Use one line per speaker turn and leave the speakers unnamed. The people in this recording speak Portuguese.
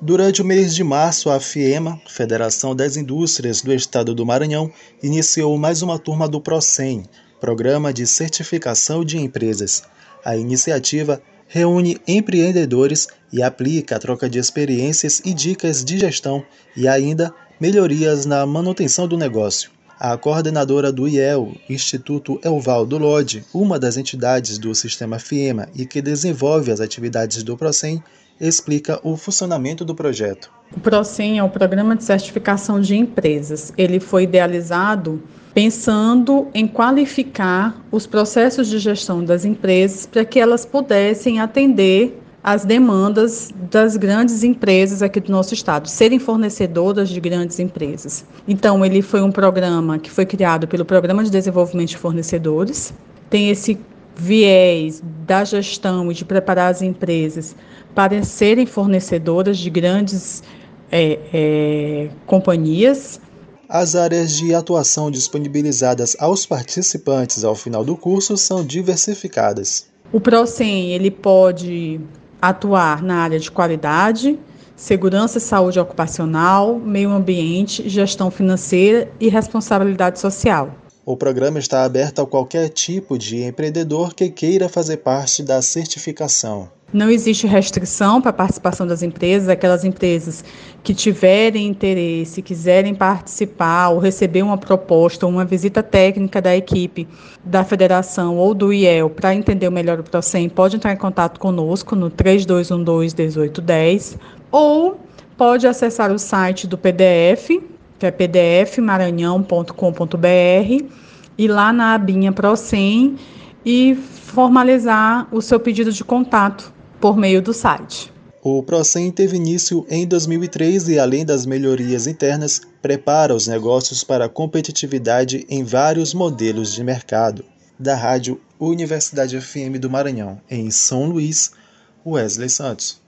Durante o mês de março, a FIEMA, Federação das Indústrias do Estado do Maranhão, iniciou mais uma turma do PROCEM, Programa de Certificação de Empresas. A iniciativa reúne empreendedores e aplica a troca de experiências e dicas de gestão e ainda melhorias na manutenção do negócio. A coordenadora do IEL, Instituto Elvaldo Lodi, uma das entidades do sistema FIEMA e que desenvolve as atividades do PROCEM, explica o funcionamento do projeto.
O PROCEM é o Programa de Certificação de Empresas. Ele foi idealizado pensando em qualificar os processos de gestão das empresas para que elas pudessem atender as demandas das grandes empresas aqui do nosso estado, serem fornecedoras de grandes empresas. Então, ele foi um programa que foi criado pelo Programa de Desenvolvimento de Fornecedores, tem esse viés da gestão e de preparar as empresas para serem fornecedoras de grandes é, é, companhias.
As áreas de atuação disponibilizadas aos participantes ao final do curso são diversificadas.
O PROCEM ele pode atuar na área de qualidade, segurança e saúde ocupacional, meio ambiente, gestão financeira e responsabilidade social.
O programa está aberto a qualquer tipo de empreendedor que queira fazer parte da certificação.
Não existe restrição para a participação das empresas, aquelas empresas que tiverem interesse, quiserem participar ou receber uma proposta ou uma visita técnica da equipe da federação ou do IEL para entender melhor o processo, pode entrar em contato conosco no 3212-1810 ou pode acessar o site do PDF que é e lá na abinha ProSem e formalizar o seu pedido de contato por meio do site.
O Procem teve início em 2003 e, além das melhorias internas, prepara os negócios para a competitividade em vários modelos de mercado. Da Rádio Universidade FM do Maranhão, em São Luís, Wesley Santos.